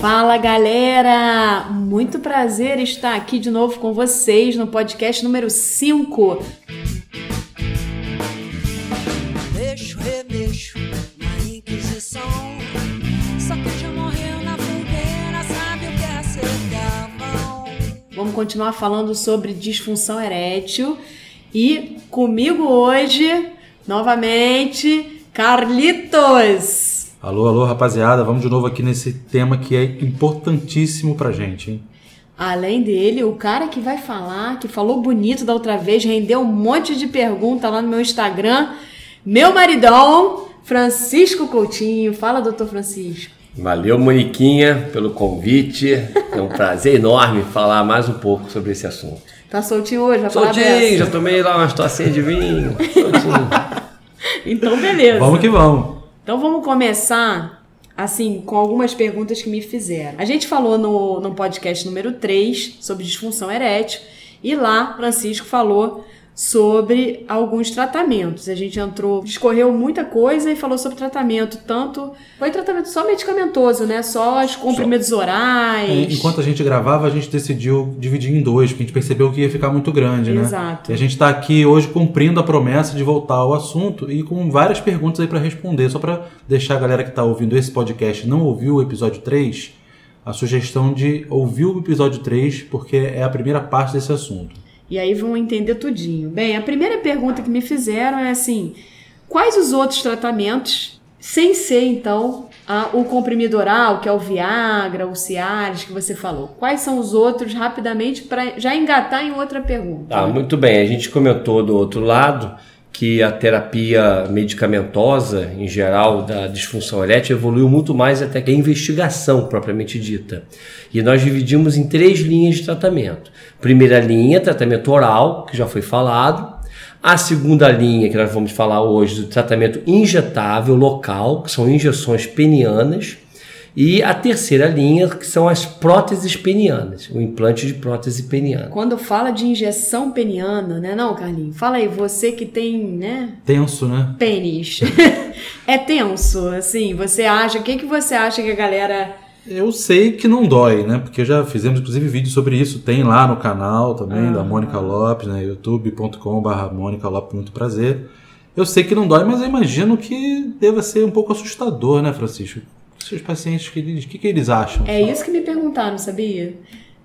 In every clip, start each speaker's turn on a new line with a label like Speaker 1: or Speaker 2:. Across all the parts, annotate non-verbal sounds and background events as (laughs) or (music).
Speaker 1: Fala galera! Muito prazer estar aqui de novo com vocês no podcast número 5.
Speaker 2: Mexo, remexo na Inquisição. Só que já morreu na fogueira, sabe o que é ser.
Speaker 1: Vamos continuar falando sobre disfunção erétil e comigo hoje, novamente, Carlitos.
Speaker 3: Alô, alô, rapaziada, vamos de novo aqui nesse tema que é importantíssimo pra gente, hein?
Speaker 1: Além dele, o cara que vai falar, que falou bonito da outra vez, rendeu um monte de pergunta lá no meu Instagram, meu maridão, Francisco Coutinho. Fala, doutor Francisco.
Speaker 4: Valeu, Moniquinha, pelo convite. É um prazer enorme falar mais um pouco sobre esse assunto.
Speaker 1: Tá soltinho hoje? Vai falar
Speaker 4: Soltinho,
Speaker 1: dessa?
Speaker 4: já tomei lá umas tocinhas de vinho. (laughs) Soltinho.
Speaker 1: Então, beleza.
Speaker 3: Vamos que vamos.
Speaker 1: Então vamos começar assim com algumas perguntas que me fizeram. A gente falou no, no podcast número 3 sobre disfunção erétil e lá Francisco falou sobre alguns tratamentos. A gente entrou, discorreu muita coisa e falou sobre tratamento, tanto foi tratamento só medicamentoso, né? Só os comprimidos orais.
Speaker 3: Enquanto a gente gravava, a gente decidiu dividir em dois, porque a gente percebeu que ia ficar muito grande, né?
Speaker 1: Exato.
Speaker 3: E a gente tá aqui hoje cumprindo a promessa de voltar ao assunto e com várias perguntas aí pra responder. Só pra deixar a galera que tá ouvindo esse podcast e não ouviu o episódio 3, a sugestão de ouvir o episódio 3, porque é a primeira parte desse assunto.
Speaker 1: E aí vão entender tudinho. Bem, a primeira pergunta que me fizeram é assim: quais os outros tratamentos, sem ser então a- o comprimido oral, que é o Viagra, o Cialis que você falou? Quais são os outros, rapidamente, para já engatar em outra pergunta?
Speaker 4: Tá, muito bem. A gente comentou do outro lado que a terapia medicamentosa, em geral, da disfunção erétil, evoluiu muito mais até que a investigação propriamente dita. E nós dividimos em três linhas de tratamento. Primeira linha, tratamento oral, que já foi falado. A segunda linha, que nós vamos falar hoje, do tratamento injetável local, que são injeções penianas. E a terceira linha, que são as próteses penianas, o implante de prótese peniana.
Speaker 1: Quando fala de injeção peniana, né? Não, Carlinhos? Fala aí, você que tem, né?
Speaker 3: Tenso, né?
Speaker 1: Pênis. (laughs) é tenso, assim. Você acha. O que, que você acha que a galera.
Speaker 3: Eu sei que não dói, né? Porque já fizemos inclusive vídeo sobre isso, tem lá no canal também da Mônica Lopes, né? youtube.com/barra Mônica Lopes, muito prazer. Eu sei que não dói, mas eu imagino que deva ser um pouco assustador, né, Francisco? Seus pacientes, o que, eles- que, que eles acham?
Speaker 1: É isso que me perguntaram, sabia?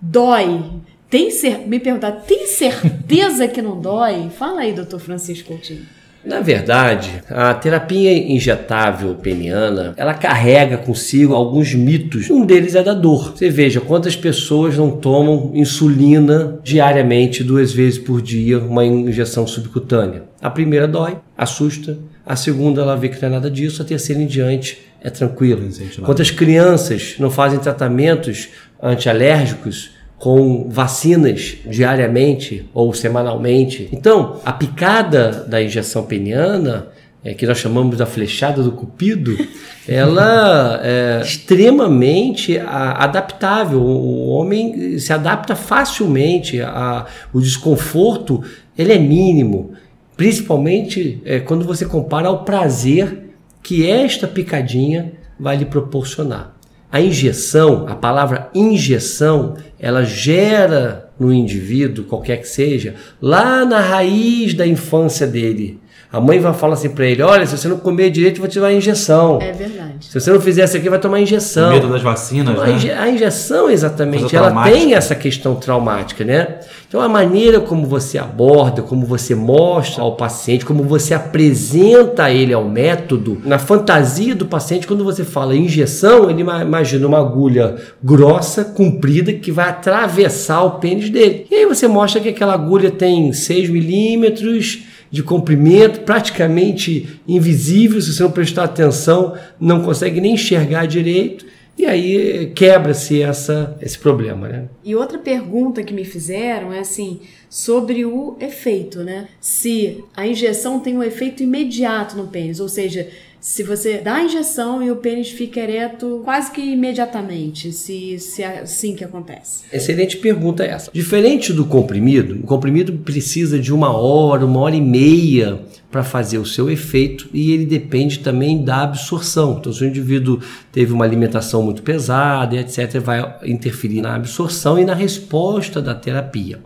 Speaker 1: Dói. Tem cer... Me perguntaram, tem certeza que não dói? Fala aí, doutor Francisco Coutinho.
Speaker 4: Na verdade, a terapia injetável peniana, ela carrega consigo alguns mitos. Um deles é da dor. Você veja quantas pessoas não tomam insulina diariamente, duas vezes por dia, uma injeção subcutânea. A primeira dói, assusta. A segunda ela vê que não é nada disso. A terceira em diante é tranquilo. Quantas crianças não fazem tratamentos antialérgicos com vacinas diariamente ou semanalmente. Então, a picada da injeção peniana, é, que nós chamamos da flechada do cupido, (laughs) ela é extremamente adaptável. O homem se adapta facilmente. A, o desconforto ele é mínimo, principalmente é, quando você compara ao prazer que esta picadinha vai lhe proporcionar. A injeção, a palavra injeção, ela gera no indivíduo, qualquer que seja, lá na raiz da infância dele. A mãe vai falar assim para ele: olha, se você não comer direito, eu vou te dar uma injeção.
Speaker 1: É verdade.
Speaker 4: Se você não fizer isso aqui, vai tomar injeção.
Speaker 3: O medo das vacinas,
Speaker 4: Então, a,
Speaker 3: né?
Speaker 4: inje- a injeção, exatamente, ela
Speaker 3: traumática.
Speaker 4: tem essa questão traumática, né? Então, a maneira como você aborda, como você mostra ao paciente, como você apresenta ele ao método, na fantasia do paciente, quando você fala injeção, ele ima- imagina uma agulha grossa, comprida, que vai atravessar o pênis dele. E aí você mostra que aquela agulha tem 6 milímetros de comprimento, praticamente invisível, se você não prestar atenção, não consegue nem enxergar direito. E aí quebra-se essa esse problema, né?
Speaker 1: E outra pergunta que me fizeram é assim, sobre o efeito, né? Se a injeção tem um efeito imediato no pênis, ou seja, se você dá a injeção e o pênis fica ereto quase que imediatamente, se, se é assim que acontece.
Speaker 4: Excelente pergunta essa. Diferente do comprimido, o comprimido precisa de uma hora, uma hora e meia para fazer o seu efeito e ele depende também da absorção. Então, se o indivíduo teve uma alimentação muito pesada, etc., vai interferir na absorção e na resposta da terapia.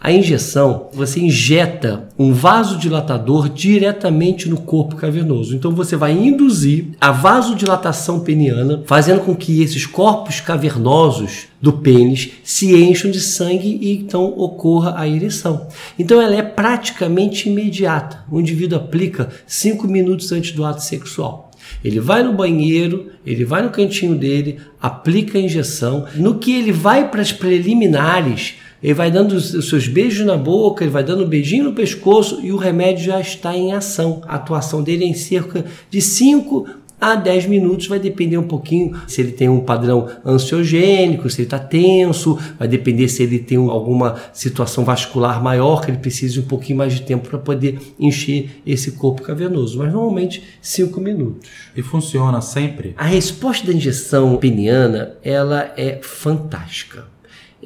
Speaker 4: A injeção, você injeta um vasodilatador diretamente no corpo cavernoso. Então você vai induzir a vasodilatação peniana, fazendo com que esses corpos cavernosos do pênis se encham de sangue e então ocorra a ereção. Então ela é praticamente imediata. O indivíduo aplica 5 minutos antes do ato sexual. Ele vai no banheiro, ele vai no cantinho dele, aplica a injeção. No que ele vai para as preliminares, ele vai dando os seus beijos na boca, ele vai dando um beijinho no pescoço e o remédio já está em ação. A atuação dele é em cerca de 5 a 10 minutos, vai depender um pouquinho se ele tem um padrão ansiogênico, se ele está tenso, vai depender se ele tem alguma situação vascular maior, que ele precise um pouquinho mais de tempo para poder encher esse corpo cavernoso, mas normalmente 5 minutos.
Speaker 3: E funciona sempre?
Speaker 4: A resposta da injeção peniana, ela é fantástica.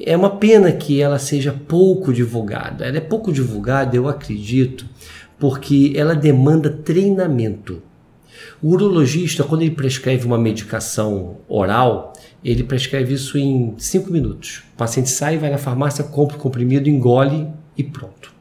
Speaker 4: É uma pena que ela seja pouco divulgada. Ela é pouco divulgada, eu acredito, porque ela demanda treinamento. O urologista, quando ele prescreve uma medicação oral, ele prescreve isso em 5 minutos. O paciente sai, vai na farmácia, compra o comprimido, engole e pronto.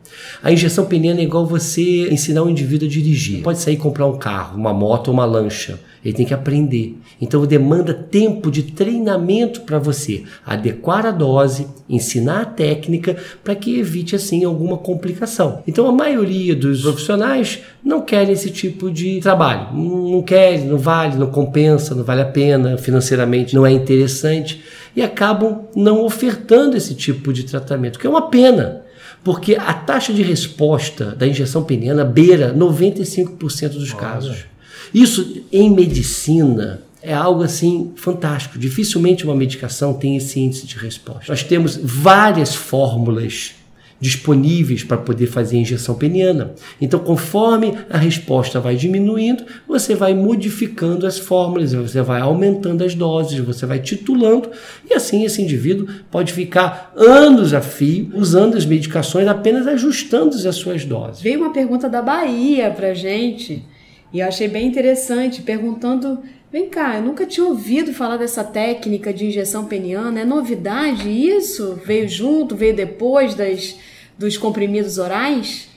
Speaker 4: A injeção peniana é igual você ensinar um indivíduo a dirigir. Pode sair comprar um carro, uma moto ou uma lancha. Ele tem que aprender. Então demanda tempo de treinamento para você adequar a dose, ensinar a técnica para que evite assim alguma complicação. Então a maioria dos profissionais não querem esse tipo de trabalho. Não querem, não vale, não compensa, não vale a pena, financeiramente não é interessante e acabam não ofertando esse tipo de tratamento, que é uma pena porque a taxa de resposta da injeção peniana beira 95% dos casos. Isso em medicina é algo assim fantástico. Dificilmente uma medicação tem esse índice de resposta. Nós temos várias fórmulas disponíveis para poder fazer a injeção peniana. Então, conforme a resposta vai diminuindo, você vai modificando as fórmulas, você vai aumentando as doses, você vai titulando e assim esse indivíduo pode ficar anos a fio usando as medicações, apenas ajustando as suas doses.
Speaker 1: Veio uma pergunta da Bahia para gente e eu achei bem interessante, perguntando Vem cá, eu nunca tinha ouvido falar dessa técnica de injeção peniana. É novidade isso? Veio junto, veio depois das, dos comprimidos orais?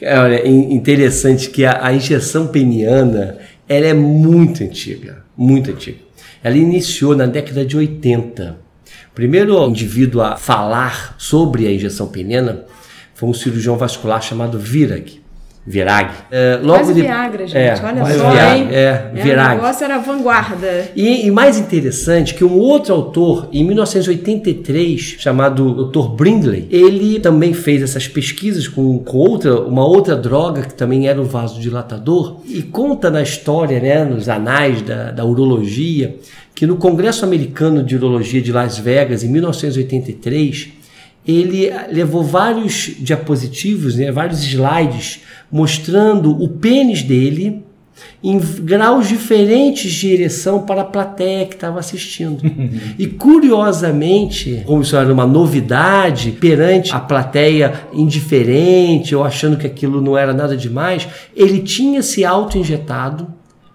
Speaker 4: Olha, interessante que a, a injeção peniana ela é muito antiga, muito antiga. Ela iniciou na década de 80. O primeiro indivíduo a falar sobre a injeção peniana foi um cirurgião vascular chamado Virag. Virag.
Speaker 1: É, logo quase de... Viagra, gente. É, Olha só,
Speaker 4: Viagra,
Speaker 1: hein?
Speaker 4: É,
Speaker 1: Virag. É, o negócio era vanguarda.
Speaker 4: E, e, mais interessante que um outro autor, em 1983, chamado Dr. Brindley, ele também fez essas pesquisas com, com outra, uma outra droga que também era o vasodilatador e conta na história, né, nos anais da, da urologia, que no Congresso Americano de Urologia de Las Vegas, em 1983, ele levou vários diapositivos, né, vários slides mostrando o pênis dele em graus diferentes de ereção para a plateia que estava assistindo. (laughs) e curiosamente, como isso era uma novidade perante a plateia indiferente ou achando que aquilo não era nada demais, ele tinha se auto-injetado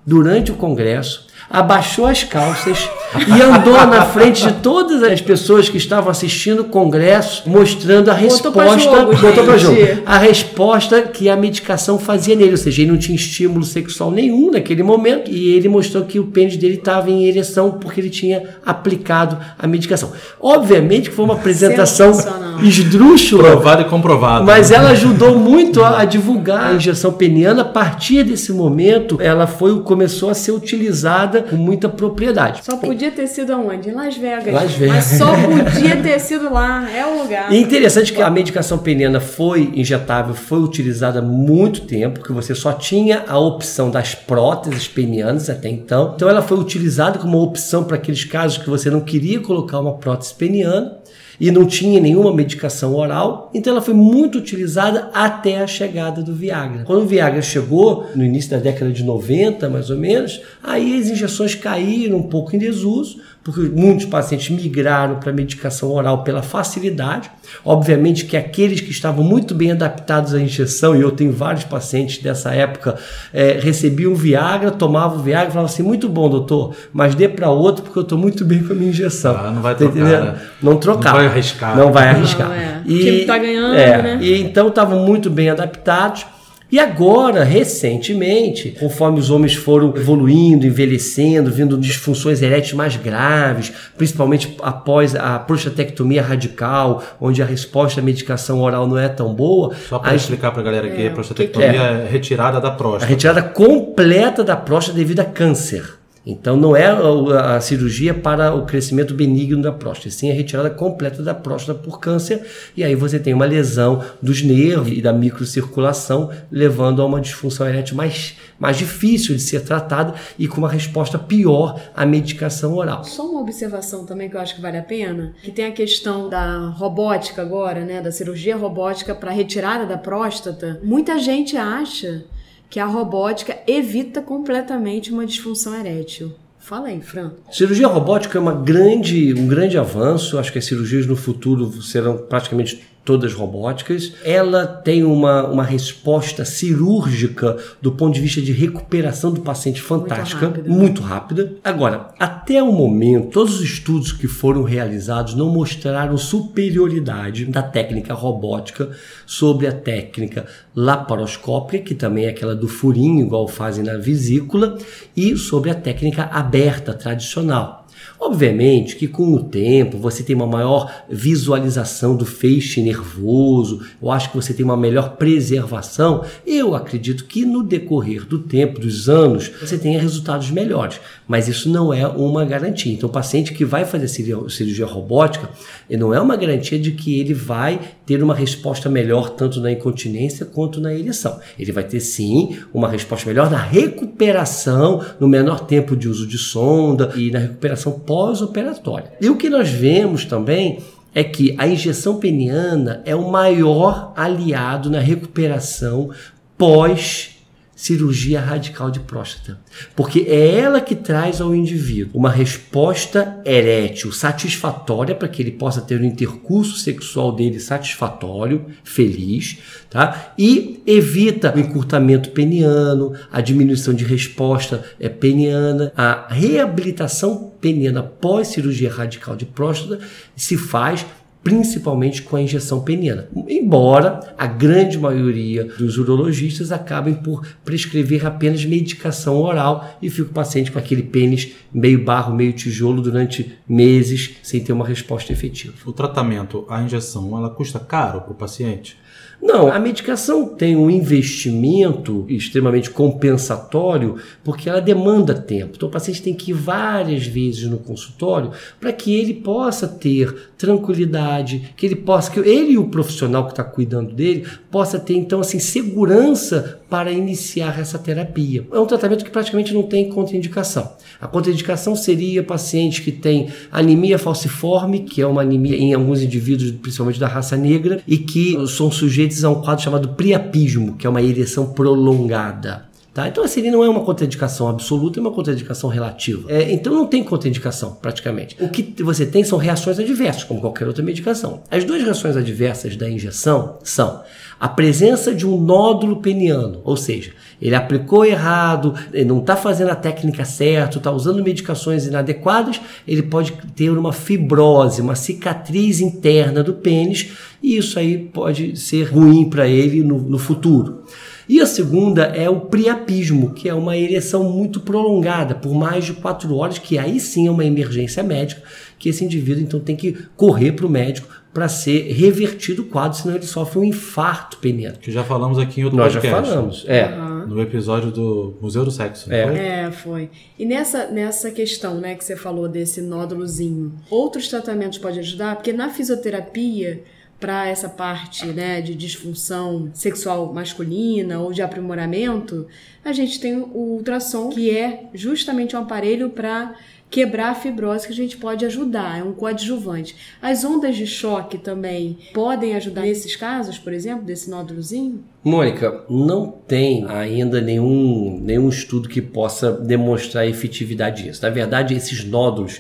Speaker 4: durante o congresso abaixou as calças e andou na frente de todas as pessoas que estavam assistindo o congresso, mostrando a resposta. Botou para jogo. A resposta que a medicação fazia nele. Ou seja, ele não tinha estímulo sexual nenhum naquele momento. E ele mostrou que o pênis dele estava em ereção porque ele tinha aplicado a medicação. Obviamente que foi uma apresentação esdrúxula.
Speaker 3: Provado e comprovado.
Speaker 4: Mas né? ela ajudou muito a, a divulgar a injeção peniana. A partir desse momento, ela foi começou a ser utilizada com muita propriedade.
Speaker 1: Só podia ter sido aonde? Em Las Vegas.
Speaker 4: Las Vegas.
Speaker 1: Mas só podia ter sido lá. É o lugar.
Speaker 4: E é interessante que a medicação peniana foi injetável, foi utilizada há muito tempo, que você só tinha a opção das próteses penianas até então. Então ela foi utilizada como uma opção para aqueles casos que você não queria colocar uma prótese peniana. E não tinha nenhuma medicação oral, então ela foi muito utilizada até a chegada do Viagra. Quando o Viagra chegou, no início da década de 90, mais ou menos, aí as injeções caíram um pouco em desuso, porque muitos pacientes migraram para a medicação oral pela facilidade. Obviamente que aqueles que estavam muito bem adaptados à injeção, e eu tenho vários pacientes dessa época, é, recebiam Viagra, tomavam Viagra e falavam assim: muito bom, doutor, mas dê para outro porque eu estou muito bem com a minha injeção.
Speaker 3: Ah, não vai
Speaker 4: Tá
Speaker 3: trocar, né?
Speaker 4: Não trocar.
Speaker 3: Não vai arriscar.
Speaker 4: Não vai
Speaker 1: Não,
Speaker 4: arriscar.
Speaker 1: é. O time tá ganhando,
Speaker 4: é,
Speaker 1: né?
Speaker 4: E então estavam muito bem adaptados. E agora, recentemente, conforme os homens foram evoluindo, envelhecendo, vindo disfunções eréteis mais graves, principalmente após a prostatectomia radical, onde a resposta à medicação oral não é tão boa,
Speaker 3: Só para
Speaker 4: a-
Speaker 3: explicar para a galera aqui,
Speaker 1: É,
Speaker 3: a prostatectomia é retirada da
Speaker 4: a
Speaker 3: próstata.
Speaker 4: retirada completa da próstata devido a câncer. Então não é a, cirurgia para o crescimento benigno da próstata, sim a retirada completa da próstata por câncer, e aí você tem uma lesão dos nervos e da microcirculação, levando a uma disfunção erétil mais, mais difícil de ser tratada e com uma resposta pior à medicação oral.
Speaker 1: Só uma observação também que eu acho que vale a pena, que tem a questão da robótica agora, né, da cirurgia robótica para retirada da próstata. Muita gente acha que a robótica evita completamente uma disfunção erétil. Fala aí, Fran.
Speaker 4: Cirurgia robótica é uma grande, um grande avanço. Acho que as cirurgias no futuro serão praticamente todas robóticas. Ela tem uma, uma resposta cirúrgica do ponto de vista de recuperação do paciente fantástica,
Speaker 1: rápida.
Speaker 4: muito rápida. Agora, até o momento, todos os estudos que foram realizados não mostraram superioridade da técnica robótica sobre a técnica laparoscópica, que também é aquela do furinho, igual fazem na vesícula, e sobre a técnica aberta tradicional. Obviamente que com o tempo você tem uma maior visualização do feixe nervoso, eu acho que você tem uma melhor preservação. Eu acredito que no decorrer do tempo, dos anos, você tenha resultados melhores, mas isso não é uma garantia. Então, o paciente que vai fazer cirurgia- robótica, não é uma garantia de que ele vai ter uma resposta melhor tanto na incontinência quanto na ereção. Ele vai ter sim uma resposta melhor na recuperação, no menor tempo de uso de sonda e na recuperação pós-operatória. E o que nós vemos também é que a injeção peniana é o maior aliado na recuperação pós cirurgia radical de próstata, porque é ela que traz ao indivíduo uma resposta erétil satisfatória para que ele possa ter um intercurso sexual dele satisfatório, feliz, tá? E evita o encurtamento peniano, a diminuição de resposta é, peniana, a reabilitação peniana pós cirurgia radical de próstata se faz principalmente com a injeção peniana. Embora a grande maioria dos urologistas acabem por prescrever apenas medicação oral e fica o paciente com aquele pênis meio barro, meio tijolo durante meses sem ter uma resposta efetiva.
Speaker 3: O tratamento, a injeção, ela custa caro para o paciente?
Speaker 4: Não, a medicação tem um investimento extremamente compensatório porque ela demanda tempo. Então o paciente tem que ir várias vezes no consultório para que ele possa ter tranquilidade, que ele possa, que ele e o profissional que está cuidando dele possa ter então assim segurança para iniciar essa terapia. É um tratamento que praticamente não tem contraindicação. A contraindicação seria pacientes que têm anemia falciforme, que é uma anemia em alguns indivíduos, principalmente da raça negra, e que são sujeitos a um quadro chamado priapismo, que é uma ereção prolongada. Tá? Então, assim, ele não é uma contraindicação absoluta, é uma contraindicação relativa. É, então, não tem contraindicação, praticamente. O que você tem são reações adversas, como qualquer outra medicação. As duas reações adversas da injeção são a presença de um nódulo peniano, ou seja, ele aplicou errado, não está fazendo a técnica certa, está usando medicações inadequadas, ele pode ter uma fibrose, uma cicatriz interna do pênis, e isso aí pode ser ruim para ele no, no futuro. E a segunda é o priapismo, que é uma ereção muito prolongada, por mais de quatro horas, que aí sim é uma emergência médica, que esse indivíduo então tem que correr para o médico para ser revertido o quadro, senão ele sofre um infarto peniano.
Speaker 3: Que já falamos aqui em outro
Speaker 4: Nós já
Speaker 3: podcast.
Speaker 4: falamos. É.
Speaker 3: No episódio do Museu do Sexo.
Speaker 4: É.
Speaker 3: foi?
Speaker 1: É, foi. E nessa, nessa questão, né, que você falou desse nódulozinho, outros tratamentos podem ajudar? Porque na fisioterapia, para essa parte né, de disfunção sexual masculina ou de aprimoramento, a gente tem o ultrassom, que é justamente um aparelho para quebrar a fibrose que a gente pode ajudar, é um coadjuvante. As ondas de choque também podem ajudar nesses casos, por exemplo, desse nódulozinho?
Speaker 4: Mônica, não tem ainda nenhum, nenhum estudo que possa demonstrar a efetividade disso. Na verdade, esses nódulos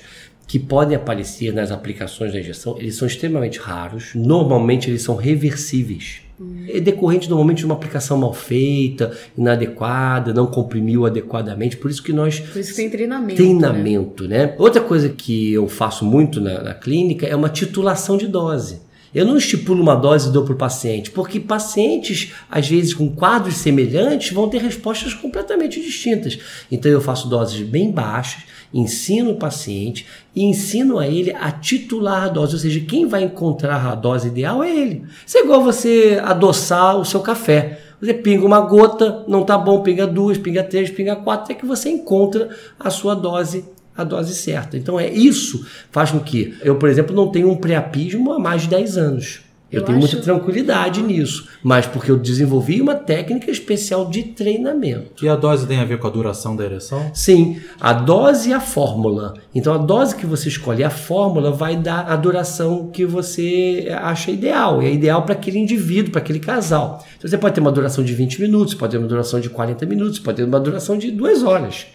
Speaker 4: que podem aparecer nas aplicações da injeção, eles são extremamente raros. Normalmente eles são reversíveis. É decorrente normalmente de uma aplicação mal feita, inadequada, não comprimiu adequadamente. Por isso que nós
Speaker 1: Por isso que tem treinamento.
Speaker 4: treinamento, né? Outra coisa que eu faço muito na, na clínica é uma titulação de dose. Eu não estipulo uma dose e dou para o paciente, porque pacientes, às vezes com quadros semelhantes, vão ter respostas completamente distintas. Então eu faço doses bem baixas, ensino o paciente e ensino a ele a titular a dose, ou seja, quem vai encontrar a dose ideal é ele. Isso é igual você adoçar o seu café. Você pinga uma gota, não tá bom, pinga duas, pinga três, pinga quatro, até que você encontra a sua dose a dose certa. Então é isso faz com que eu, por exemplo, não tenha um preapismo há mais de 10 anos. Eu,
Speaker 1: Eu
Speaker 4: tenho
Speaker 1: acho-
Speaker 4: muita tranquilidade nisso, mas porque eu desenvolvi uma técnica especial de treinamento.
Speaker 3: E a dose tem a ver com a duração da ereção?
Speaker 4: Sim, a dose e a fórmula. Então a dose que você escolhe, a fórmula vai dar a duração que você acha ideal. E é ideal para aquele indivíduo, para aquele casal. Então você pode ter uma duração de 20 minutos, pode ter uma duração de 40 minutos, pode ter uma duração de 2 horas.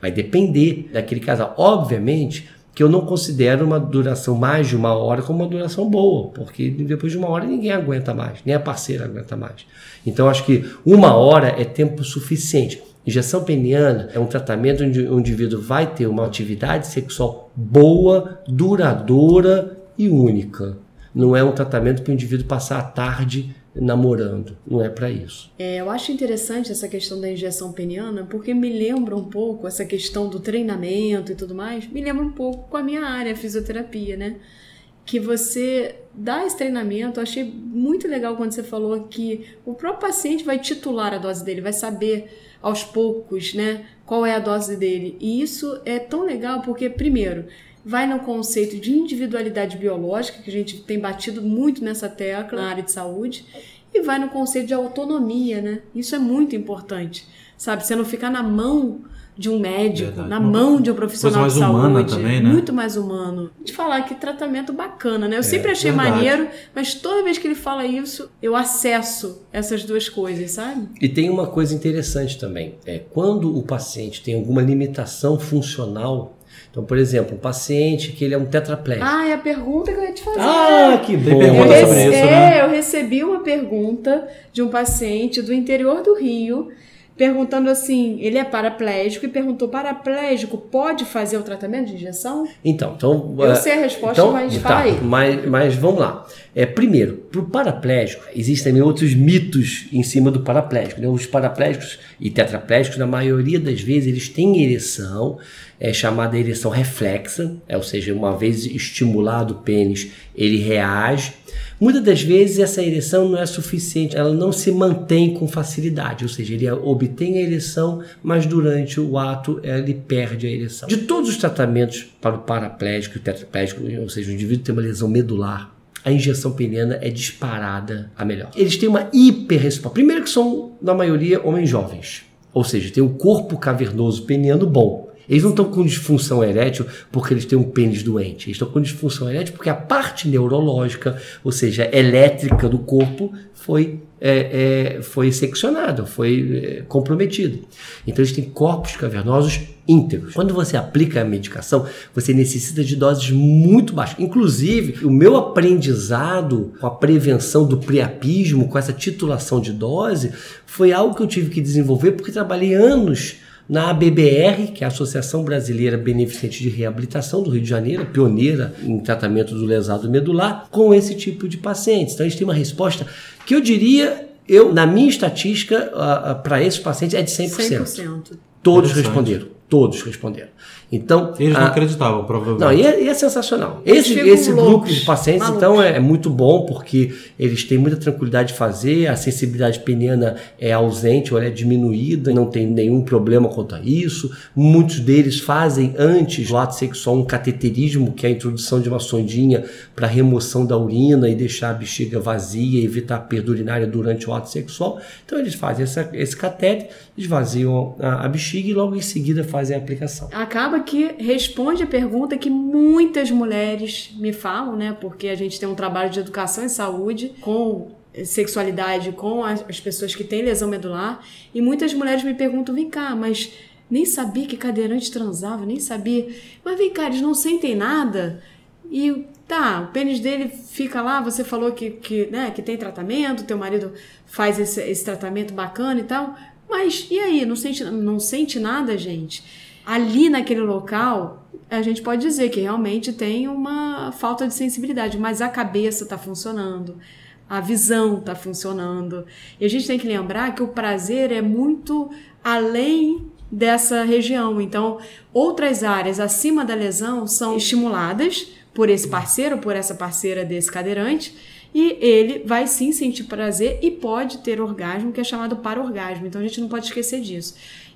Speaker 4: Vai depender daquele casal. Obviamente que eu não considero uma duração mais de uma hora como uma duração boa, porque depois de uma hora ninguém aguenta mais, nem a parceira aguenta mais. Então acho que uma hora é tempo suficiente. Injeção peniana é um tratamento onde o indivíduo vai ter uma atividade sexual boa, duradoura e única. Não é um tratamento para o indivíduo passar a tarde namorando. Não é para isso.
Speaker 1: É, eu acho interessante essa questão da injeção peniana, porque me lembra um pouco essa questão do treinamento e tudo mais, me lembra um pouco com a minha área, a fisioterapia, né? Que você dá esse treinamento, eu achei muito legal quando você falou que o próprio paciente vai titular a dose dele, vai saber aos poucos, né, qual é a dose dele. E isso é tão legal porque, primeiro, vai no conceito de individualidade biológica, que a gente tem batido muito nessa tecla na área de saúde, e vai no conceito de autonomia, né? Isso é muito importante, sabe? Você não ficar na mão de um médico,
Speaker 3: Verdade.
Speaker 1: na mão de um profissional
Speaker 3: coisa
Speaker 1: de
Speaker 3: mais humana
Speaker 1: saúde.
Speaker 3: também, né?
Speaker 1: Muito mais humano. De falar que tratamento bacana, né? Eu sempre achei
Speaker 3: verdade.
Speaker 1: maneiro, mas toda vez que ele fala isso, eu acesso essas duas coisas, sabe?
Speaker 4: E tem uma coisa interessante também. É quando o paciente tem alguma limitação funcional. Então, por exemplo, um paciente que ele é um tetraplégico.
Speaker 1: Ah, é a pergunta que eu ia te fazer.
Speaker 4: Ah, que
Speaker 3: Tem
Speaker 4: bom!
Speaker 3: pergunta sobre isso,
Speaker 1: é,
Speaker 3: né?
Speaker 1: eu recebi uma pergunta de um paciente do interior do Rio, perguntando assim, ele é paraplégico e perguntou, paraplégico pode fazer o tratamento de injeção?
Speaker 4: Então, então
Speaker 1: Eu
Speaker 4: eh,
Speaker 1: sei a resposta,
Speaker 4: então,
Speaker 1: mas
Speaker 4: tá,
Speaker 1: aí.
Speaker 4: Mas, mas vamos lá. É, primeiro, para o paraplégico, existem também outros mitos em cima do paraplégico. né? Os paraplégicos e tetraplégicos, na maioria das vezes, eles têm ereção, é chamada ereção reflexa, é, ou seja, uma vez estimulado o pênis, ele reage. Muitas das vezes essa ereção não é suficiente, ela não se mantém com facilidade, ou seja, ele obtém a ereção, mas durante o ato ele perde a ereção. De todos os tratamentos para o paraplégico e tetraplégico, ou seja, o indivíduo tem uma lesão medular, a injeção peniana é disparada a melhor. Eles têm uma hiperresposta. Primeiro que são, na maioria, homens jovens. Ou seja, tem um corpo cavernoso peniano bom. Eles não estão com disfunção erétil porque eles têm um pênis doente. Eles estão com disfunção erétil porque a parte neurológica, ou seja, elétrica do corpo, foi, é, é, foi seccionada, foi é, comprometida. Então eles têm corpos cavernosos íntegros. Quando você aplica a medicação, você necessita de doses muito baixas. Inclusive, o meu aprendizado com a prevenção do priapismo, com essa titulação de dose, foi algo que eu tive que desenvolver porque trabalhei anos na ABBR, que é a Associação Brasileira Beneficente de Reabilitação do Rio de Janeiro, pioneira em tratamento do lesado medular, com esse tipo de pacientes. Então, a gente tem uma resposta que eu diria, eu na minha estatística, para esses pacientes é de 100%.
Speaker 1: 100%.
Speaker 4: Todos responderam. Todos responderam. Então,
Speaker 3: Eles não
Speaker 4: a-
Speaker 3: acreditavam, provavelmente.
Speaker 4: não, e é, e é sensacional. Esse, esse grupo de pacientes,
Speaker 1: malucos.
Speaker 4: então, é, é muito bom porque eles têm muita tranquilidade de fazer, a sensibilidade peniana é ausente ou é diminuída, não tem nenhum problema quanto a isso. Muitos deles fazem antes do ato sexual um cateterismo, que é a introdução de uma sondinha para remoção da urina e deixar a bexiga vazia e evitar a perda urinária durante o ato sexual. Então, eles fazem essa, esse catéter, esvaziam a, a bexiga e logo em seguida fazem a aplicação.
Speaker 1: Acaba que responde a pergunta que muitas mulheres me falam, né? Porque a gente tem um trabalho de educação e saúde com sexualidade com as, as pessoas que têm lesão medular e muitas mulheres me perguntam: vem cá, mas nem sabia que cadeirante transava, nem sabia. Mas vem cá, eles não sentem nada e tá, o pênis dele fica lá. Você falou que, que, né, que tem tratamento, teu marido faz esse, esse tratamento bacana e tal. Mas e aí? Não sente, não sente nada, gente? Ali naquele local, a gente pode dizer que realmente tem uma falta de sensibilidade, mas a cabeça está funcionando, a visão está funcionando. E a gente tem que lembrar que o prazer é muito além dessa região. Então, outras áreas acima da lesão são estimuladas por esse parceiro, por essa parceira desse cadeirante, e ele vai sim sentir prazer e pode ter orgasmo, que é chamado para-orgasmo. Então, a gente não pode esquecer disso.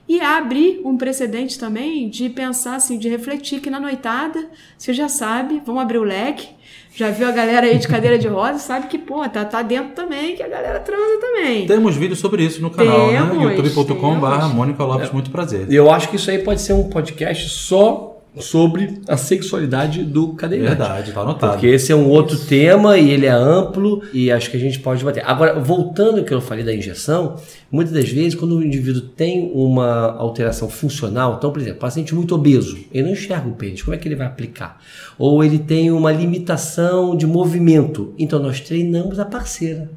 Speaker 1: E abre um precedente também de pensar assim, de refletir que na noitada, você já sabe, vamos abrir o leque, já viu a galera aí de cadeira de rosa, sabe que, pô, tá, tá dentro também, que a galera transa também.
Speaker 3: Temos vídeos sobre isso no canal, né?
Speaker 1: Temos,
Speaker 3: youtube.com.br
Speaker 1: temos.
Speaker 3: Mônica Lopes, muito prazer.
Speaker 4: E eu acho que isso aí pode ser um podcast só sobre a sexualidade do cadeirante.
Speaker 3: Verdade, tá anotado.
Speaker 4: Porque esse é um outro tema e ele é amplo e acho que a gente pode bater. Agora, voltando ao que eu falei da injeção, muitas das vezes quando o indivíduo tem uma alteração funcional, então, por exemplo, paciente muito obeso, ele não enxerga o pênis, como é que ele vai aplicar? Ou ele tem uma limitação de movimento, então nós treinamos a parceira.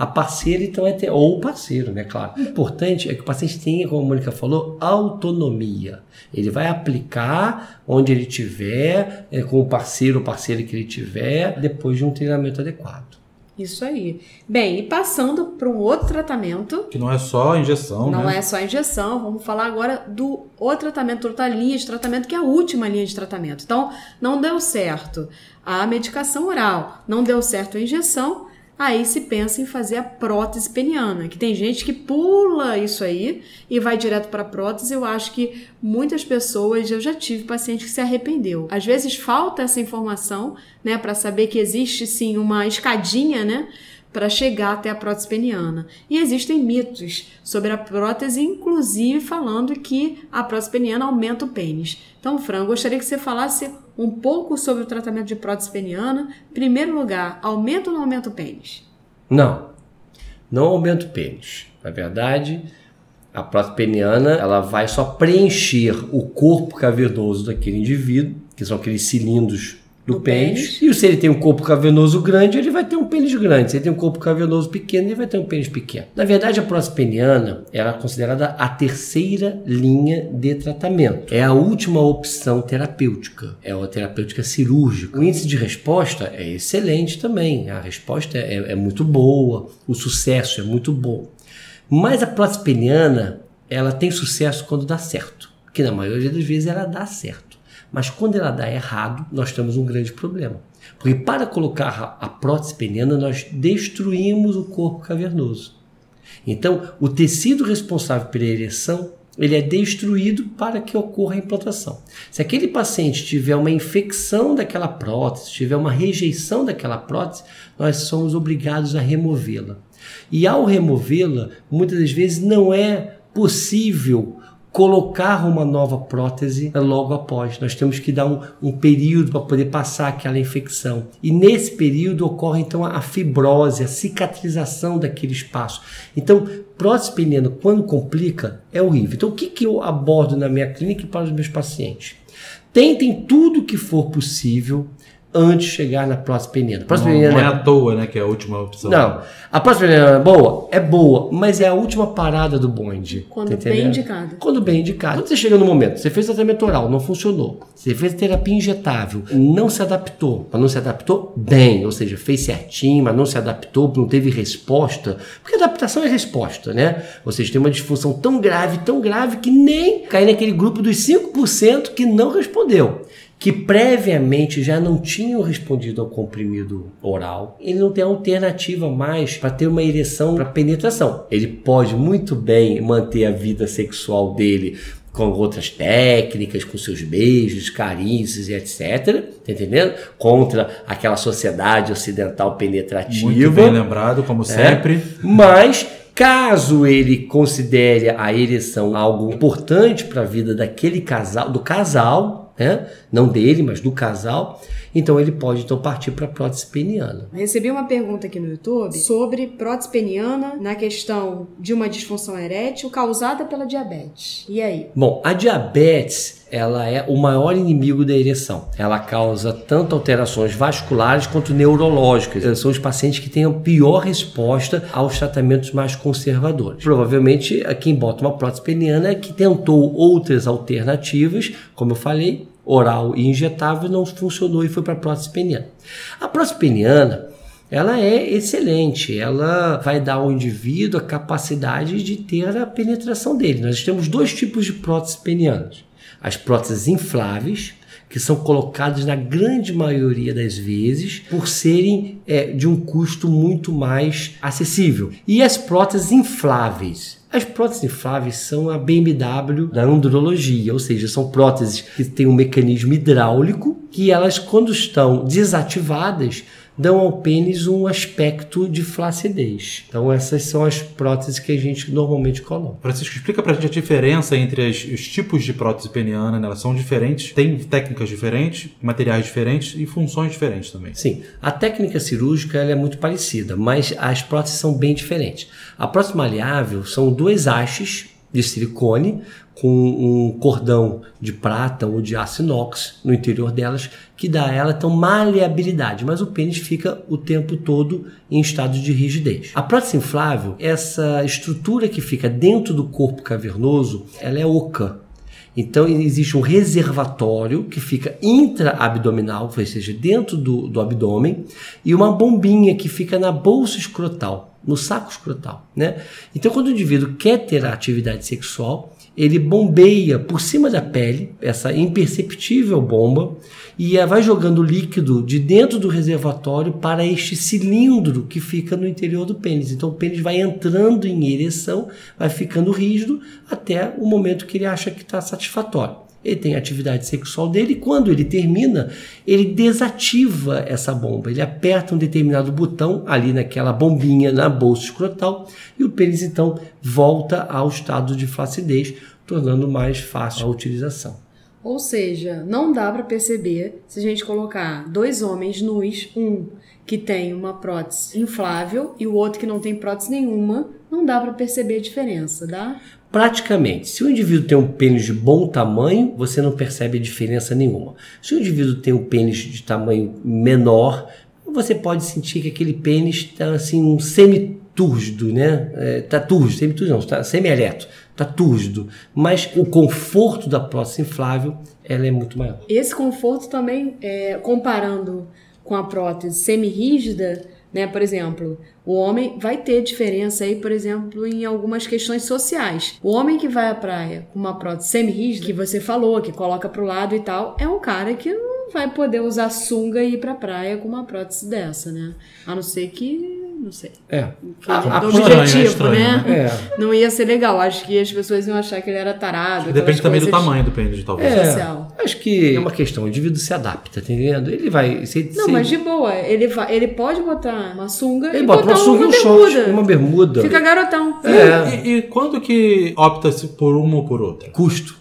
Speaker 4: A parceira, então, é ter, ou o parceiro, né? Claro. O importante é que o paciente tenha, como a Mônica falou, autonomia. Ele vai aplicar onde ele tiver, é, com o parceiro ou parceira que ele tiver, depois de um treinamento adequado.
Speaker 1: Isso aí. Bem, e passando para um outro tratamento,
Speaker 3: Que não é só injeção,
Speaker 1: não
Speaker 3: né?
Speaker 1: é só injeção, vamos falar agora do outro tratamento, outra linha de tratamento, que é a última linha de tratamento. Então, não deu certo a medicação oral, não deu certo a injeção, aí se pensa em fazer a prótese peniana, que tem gente que pula isso aí e vai direto para a prótese. Eu acho que muitas pessoas, eu já tive paciente que se arrependeu. Às vezes falta essa informação, né, para saber que existe sim uma escadinha, né, para chegar até a prótese peniana. E existem mitos sobre a prótese, inclusive falando que a prótese peniana aumenta o pênis. Então, Fran, gostaria que você falasse um pouco sobre o tratamento de prótese peniana. Primeiro lugar, aumenta ou não aumenta o pênis?
Speaker 4: Não, não aumenta o pênis. Na verdade, a prótese peniana ela vai só preencher o corpo cavernoso daquele indivíduo, que são aqueles cilindros do
Speaker 1: Do
Speaker 4: pênis. E se ele tem um corpo cavernoso grande, ele vai ter um pênis grande. Se ele tem um corpo cavernoso pequeno, ele vai ter um pênis pequeno. Na verdade, a prótese peniana ela é considerada a terceira linha de tratamento. É a última opção terapêutica. É a terapêutica cirúrgica. O índice de resposta é excelente também. A resposta é, é muito boa. O sucesso é muito bom. Mas a prótese peniana, ela tem sucesso quando dá certo. Que na maioria das vezes ela dá certo. Mas quando ela dá errado, nós temos um grande problema. Porque para colocar a prótese peniana, nós destruímos o corpo cavernoso. Então, o tecido responsável pela ereção, ele é destruído para que ocorra a implantação. Se aquele paciente tiver uma infecção daquela prótese, tiver uma rejeição daquela prótese, nós somos obrigados a removê-la. E ao removê-la, muitas das vezes não é possível colocar uma nova prótese logo após. Nós temos que dar um, um período para poder passar aquela infecção. E nesse período ocorre então a fibrose, a cicatrização daquele espaço. Então, prótese peniana, quando complica, é horrível. Então, o que, que eu abordo na minha clínica e para os meus pacientes? Tentem tudo que for possível antes de chegar na prótese peniana. A prótese
Speaker 3: Não,
Speaker 4: peniana
Speaker 3: não é
Speaker 4: é
Speaker 3: à toa, né? Que é a última opção.
Speaker 4: não, a próxima peniana é boa? É boa, mas é a última parada do bonde.
Speaker 1: Quando
Speaker 4: tá
Speaker 1: bem indicada.
Speaker 4: Quando bem indicado. Quando você chega no momento, você fez tratamento oral, não funcionou. Você fez terapia injetável, não se adaptou. Mas não se adaptou bem, ou seja, fez certinho, mas não se adaptou, não teve resposta. Porque adaptação é resposta, né? Ou seja, tem uma disfunção tão grave, tão grave, que nem cai naquele grupo dos 5% que não respondeu que previamente já não tinham respondido ao comprimido oral, ele não tem alternativa mais para ter uma ereção para penetração. Ele pode muito bem manter a vida sexual dele com outras técnicas, com seus beijos, carícios e etc. Tá entendendo? Contra aquela sociedade ocidental penetrativa.
Speaker 3: Muito bem lembrado, como
Speaker 4: É.
Speaker 3: sempre.
Speaker 4: Mas caso ele considere a ereção algo importante para a vida daquele casal, do casal, né? Não dele, mas do casal, então ele pode então partir para a prótese peniana.
Speaker 1: Recebi uma pergunta aqui no YouTube sobre prótese peniana na questão de uma disfunção erétil causada pela diabetes. E aí?
Speaker 4: Bom, a diabetes ela é o maior inimigo da ereção. Ela causa tanto alterações vasculares quanto neurológicas. São os pacientes que têm a pior resposta aos tratamentos mais conservadores. Provavelmente, a quem bota uma prótese peniana é que tentou outras alternativas, como eu falei, oral e injetável, não funcionou e foi para a prótese peniana. A prótese peniana ela é excelente, ela vai dar ao indivíduo a capacidade de ter a penetração dele. Nós temos dois tipos de próteses penianas: as próteses infláveis, que são colocadas na grande maioria das vezes por serem é, de um custo muito mais acessível, e as próteses infláveis. As próteses infláveis são a BMW da andrologia, ou seja, são próteses que têm um mecanismo hidráulico que elas, quando estão desativadas, dão ao pênis um aspecto de flacidez. Então essas são as próteses que a gente normalmente coloca.
Speaker 3: Francisco, explica pra gente a diferença entre as- os tipos de prótese peniana, né? Elas são diferentes, tem técnicas diferentes, materiais diferentes e funções diferentes também.
Speaker 4: Sim, a técnica cirúrgica é muito parecida, mas as próteses são bem diferentes. A prótese maleável são duas hastes de silicone com um cordão de prata ou de aço inox no interior delas que dá a ela então maleabilidade, mas o pênis fica o tempo todo em estado de rigidez. A prótese inflável, essa estrutura que fica dentro do corpo cavernoso, ela é oca. Então existe um reservatório que fica intra-abdominal, ou seja, dentro do, do abdômen, e uma bombinha que fica na bolsa escrotal, no saco escrotal. Né? Então, quando o indivíduo quer ter a atividade sexual, ele bombeia por cima da pele, essa imperceptível bomba, e vai jogando líquido de dentro do reservatório para este cilindro que fica no interior do pênis. Então o pênis vai entrando em ereção, vai ficando rígido até o momento que ele acha que está satisfatório. Ele tem a atividade sexual dele e quando ele termina, ele desativa essa bomba. Ele aperta um determinado botão ali naquela bombinha na bolsa escrotal e o pênis então volta ao estado de flacidez, tornando mais fácil a utilização.
Speaker 1: Ou seja, não dá pra perceber se a gente colocar dois homens nus, um que tem uma prótese inflável e o outro que não tem prótese nenhuma, não dá pra perceber a diferença, dá?
Speaker 4: Praticamente, se o indivíduo tem um pênis de bom tamanho, você não percebe diferença nenhuma. Se o indivíduo tem um pênis de tamanho menor, você pode sentir que aquele pênis está assim um semitúrgido, né? É, tá túrgido, semitúrgido não, está semi-ereto, está túrgido. Mas o conforto da prótese inflável, ela é muito maior.
Speaker 1: Esse conforto também, é, comparando com a prótese semi-rígida, né? Por exemplo, o homem vai ter diferença aí, por exemplo, em algumas questões sociais. O homem que vai à praia com uma prótese semi-rígida, que você falou, que coloca pro lado e tal, é um cara que não vai poder usar sunga e ir pra praia com uma prótese dessa, né? A não ser que, não sei,
Speaker 4: É.
Speaker 1: que
Speaker 3: Ah,
Speaker 1: do
Speaker 3: estranho, é
Speaker 1: objetivo,
Speaker 3: estranho,
Speaker 1: né?
Speaker 4: É.
Speaker 1: Não ia ser legal. Acho que as pessoas iam achar que ele era tarado.
Speaker 3: Depende também do tamanho do pênis, talvez.
Speaker 1: É. social.
Speaker 4: Acho que é uma questão, o indivíduo se adapta, tá entendendo? Ele vai. Se,
Speaker 1: Não,
Speaker 4: se-
Speaker 1: mas de boa, ele, vai, ele pode botar uma sunga
Speaker 4: ele
Speaker 1: e
Speaker 4: bota
Speaker 1: botar
Speaker 4: uma sunga e um short,
Speaker 1: bermuda.
Speaker 4: uma bermuda.
Speaker 1: Fica garotão.
Speaker 4: É.
Speaker 3: E, e quando que opta-se por uma ou por outra?
Speaker 4: Custo,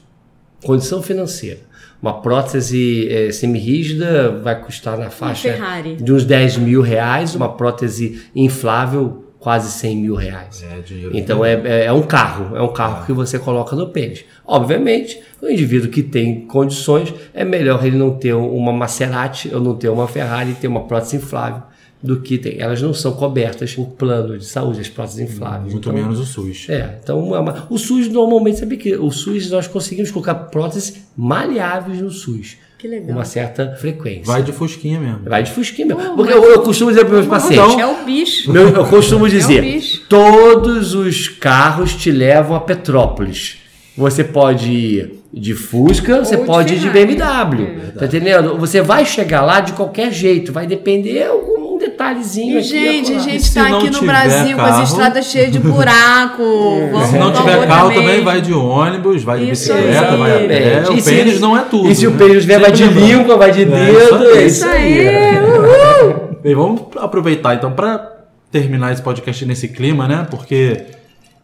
Speaker 4: condição financeira. Uma prótese eh, semi-rígida vai custar na faixa de uns 10 mil reais, uma prótese inflável quase 100 mil reais.
Speaker 3: É.
Speaker 4: Então é, é, é um carro, é um carro que você coloca no pênis. Obviamente, o indivíduo que tem condições, é melhor ele não ter uma Maserati ou não ter uma Ferrari, ter uma prótese inflável do que tem. Elas não são cobertas por plano de saúde, as próteses infláveis.
Speaker 3: Muito
Speaker 4: Então,
Speaker 3: menos o SUS.
Speaker 4: É, então uma- uma- o SUS normalmente, sabe que o SUS nós conseguimos colocar próteses maleáveis no SUS.
Speaker 1: Que legal.
Speaker 4: Com uma certa frequência.
Speaker 3: Vai de fusquinha mesmo.
Speaker 4: Vai de fusquinha mesmo.
Speaker 1: Oh,
Speaker 4: Porque eu, eu costumo dizer para meus pacientes.
Speaker 1: É o bicho.
Speaker 4: Meu- eu costumo dizer,
Speaker 1: bicho.
Speaker 4: todos os carros te levam a Petrópolis. Você pode ir de Fusca, você
Speaker 1: de
Speaker 4: pode ir de
Speaker 1: Ferrari.
Speaker 4: BMW. Tá entendendo? Você vai chegar lá de qualquer jeito, vai depender algum detalhezinho
Speaker 1: E,
Speaker 4: aqui.
Speaker 1: gente, a gente tá aqui no Brasil com as
Speaker 3: carro?
Speaker 1: estradas cheias de buraco. (laughs) Vamos
Speaker 3: Se não tiver carro também vai de ônibus, vai de
Speaker 1: Isso
Speaker 3: bicicleta,
Speaker 1: aí.
Speaker 3: vai a pé. O
Speaker 4: E se-
Speaker 3: pênis não é tudo.
Speaker 4: E se o
Speaker 3: né?
Speaker 4: pênis vier, vai de língua, vai de
Speaker 3: É,
Speaker 4: dedo. É
Speaker 1: Isso
Speaker 4: isso aí.
Speaker 1: aí. Uhul.
Speaker 3: Bem, vamos aproveitar então para terminar esse podcast nesse clima, né? Porque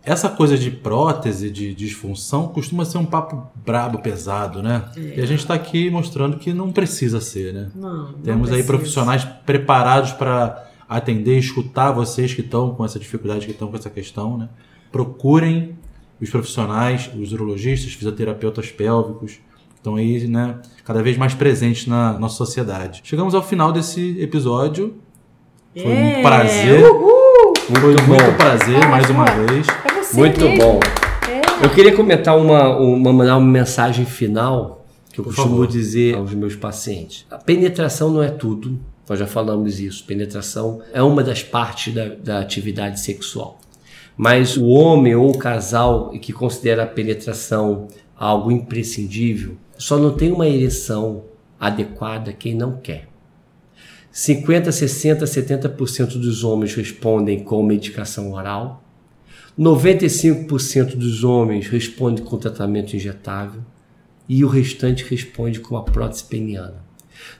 Speaker 3: essa coisa de prótese, de disfunção, costuma ser um papo brabo, pesado, né? E a gente está aqui mostrando que não precisa ser, né?
Speaker 1: Não, não
Speaker 3: Temos aí profissionais preparados para atender, escutar vocês que estão com essa dificuldade, que estão com essa questão, né? Procurem os profissionais, os urologistas, fisioterapeutas pélvicos, que estão aí, né, cada vez mais presentes na nossa sociedade. Chegamos ao final desse episódio. Foi um
Speaker 1: É,
Speaker 3: prazer.
Speaker 1: Uhul.
Speaker 3: Foi
Speaker 4: Muito
Speaker 3: muito
Speaker 4: bom.
Speaker 3: prazer,
Speaker 1: Ah,
Speaker 3: mais uma
Speaker 1: boa.
Speaker 3: vez.
Speaker 1: É você
Speaker 4: Muito
Speaker 1: mesmo.
Speaker 4: bom.
Speaker 1: É.
Speaker 4: Eu queria comentar uma, uma, mandar uma mensagem final que eu
Speaker 3: Por
Speaker 4: costumo
Speaker 3: favor.
Speaker 4: dizer aos meus pacientes. A penetração não é tudo, nós já falamos isso. Penetração é uma das partes da, da atividade sexual. Mas o homem ou o casal que considera a penetração algo imprescindível só não tem uma ereção adequada quem não quer. 50, 60, 70% dos homens respondem com medicação oral. 95% dos homens respondem com tratamento injetável e o restante responde com a prótese peniana.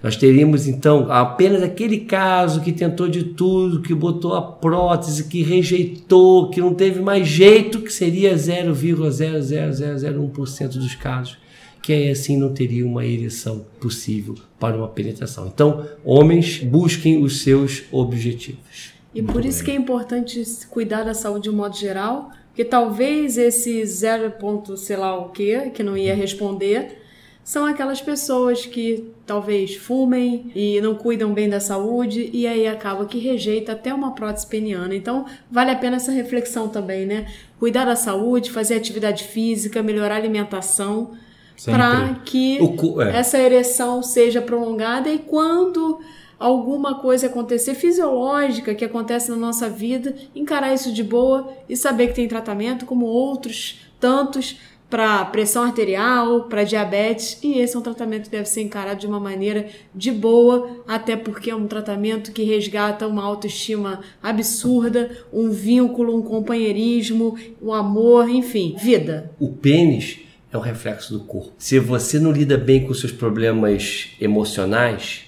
Speaker 4: Nós teríamos então apenas aquele caso que tentou de tudo, que botou a prótese, que rejeitou, que não teve mais jeito, que seria 0,00001% dos casos, que aí assim não teria uma ereção possível para uma penetração. Então, homens, busquem os seus objetivos.
Speaker 1: E por isso que é importante cuidar da saúde de um modo geral, porque talvez esse 0 ponto sei lá o que, que não ia responder, são aquelas pessoas que talvez fumem e não cuidam bem da saúde e aí acaba que rejeita até uma prótese peniana. Então, vale a pena essa reflexão também, né? Cuidar da saúde, fazer atividade física, melhorar a alimentação. Para que
Speaker 4: cu- é.
Speaker 1: essa ereção seja prolongada e quando alguma coisa acontecer fisiológica que acontece na nossa vida, encarar isso de boa e saber que tem tratamento, como outros tantos para pressão arterial, para diabetes, e esse é um tratamento que deve ser encarado de uma maneira de boa, até porque é um tratamento que resgata uma autoestima absurda, um vínculo, um companheirismo, um amor, enfim, vida.
Speaker 4: O pênis é um reflexo do corpo. Se você não lida bem com seus problemas emocionais,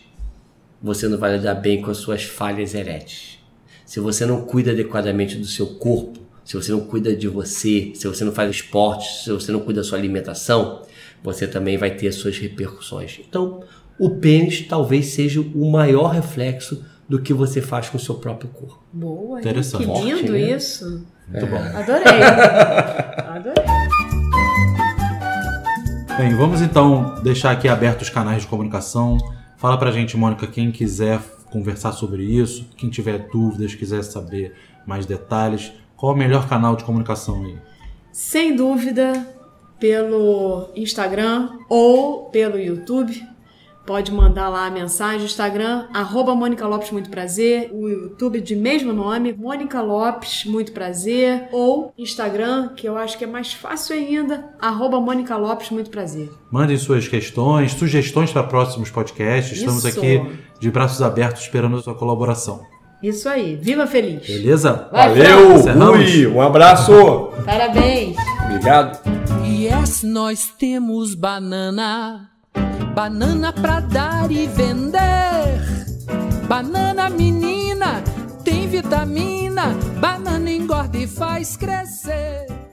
Speaker 4: você não vai lidar bem com as suas falhas eréteis. Se você não cuida adequadamente do seu corpo, se você não cuida de você, se você não faz esporte, se você não cuida da sua alimentação, você também vai ter as suas repercussões. Então, o pênis talvez seja o maior reflexo do que você faz com o seu próprio corpo.
Speaker 1: Boa?
Speaker 3: Interessante.
Speaker 1: que lindo
Speaker 4: Forte, né?
Speaker 1: isso.
Speaker 3: Muito bom.
Speaker 1: Adorei. Adorei. (laughs)
Speaker 3: Bem, vamos então deixar aqui abertos os canais de comunicação. Fala pra gente, Mônica, quem quiser conversar sobre isso, quem tiver dúvidas, quiser saber mais detalhes, qual o melhor canal de comunicação aí?
Speaker 1: Sem dúvida, pelo Instagram ou pelo YouTube. Pode mandar lá a mensagem. Instagram, arroba Mônica Lopes, muito prazer. O YouTube de mesmo nome, Mônica Lopes, muito prazer. Ou Instagram, que eu acho que é mais fácil ainda, arroba Mônica Lopes, muito prazer.
Speaker 3: Mandem suas questões, sugestões para próximos podcasts. Estamos
Speaker 1: Isso.
Speaker 3: aqui de braços abertos esperando a sua colaboração.
Speaker 1: Isso aí. Viva feliz.
Speaker 3: Beleza?
Speaker 1: Vai,
Speaker 4: Valeu!
Speaker 3: Encerramos?
Speaker 4: Ui, um abraço!
Speaker 1: Parabéns.
Speaker 4: Obrigado!
Speaker 2: Yes, nós temos banana, banana pra dar e vender. Banana menina, tem vitamina, banana engorda e faz crescer.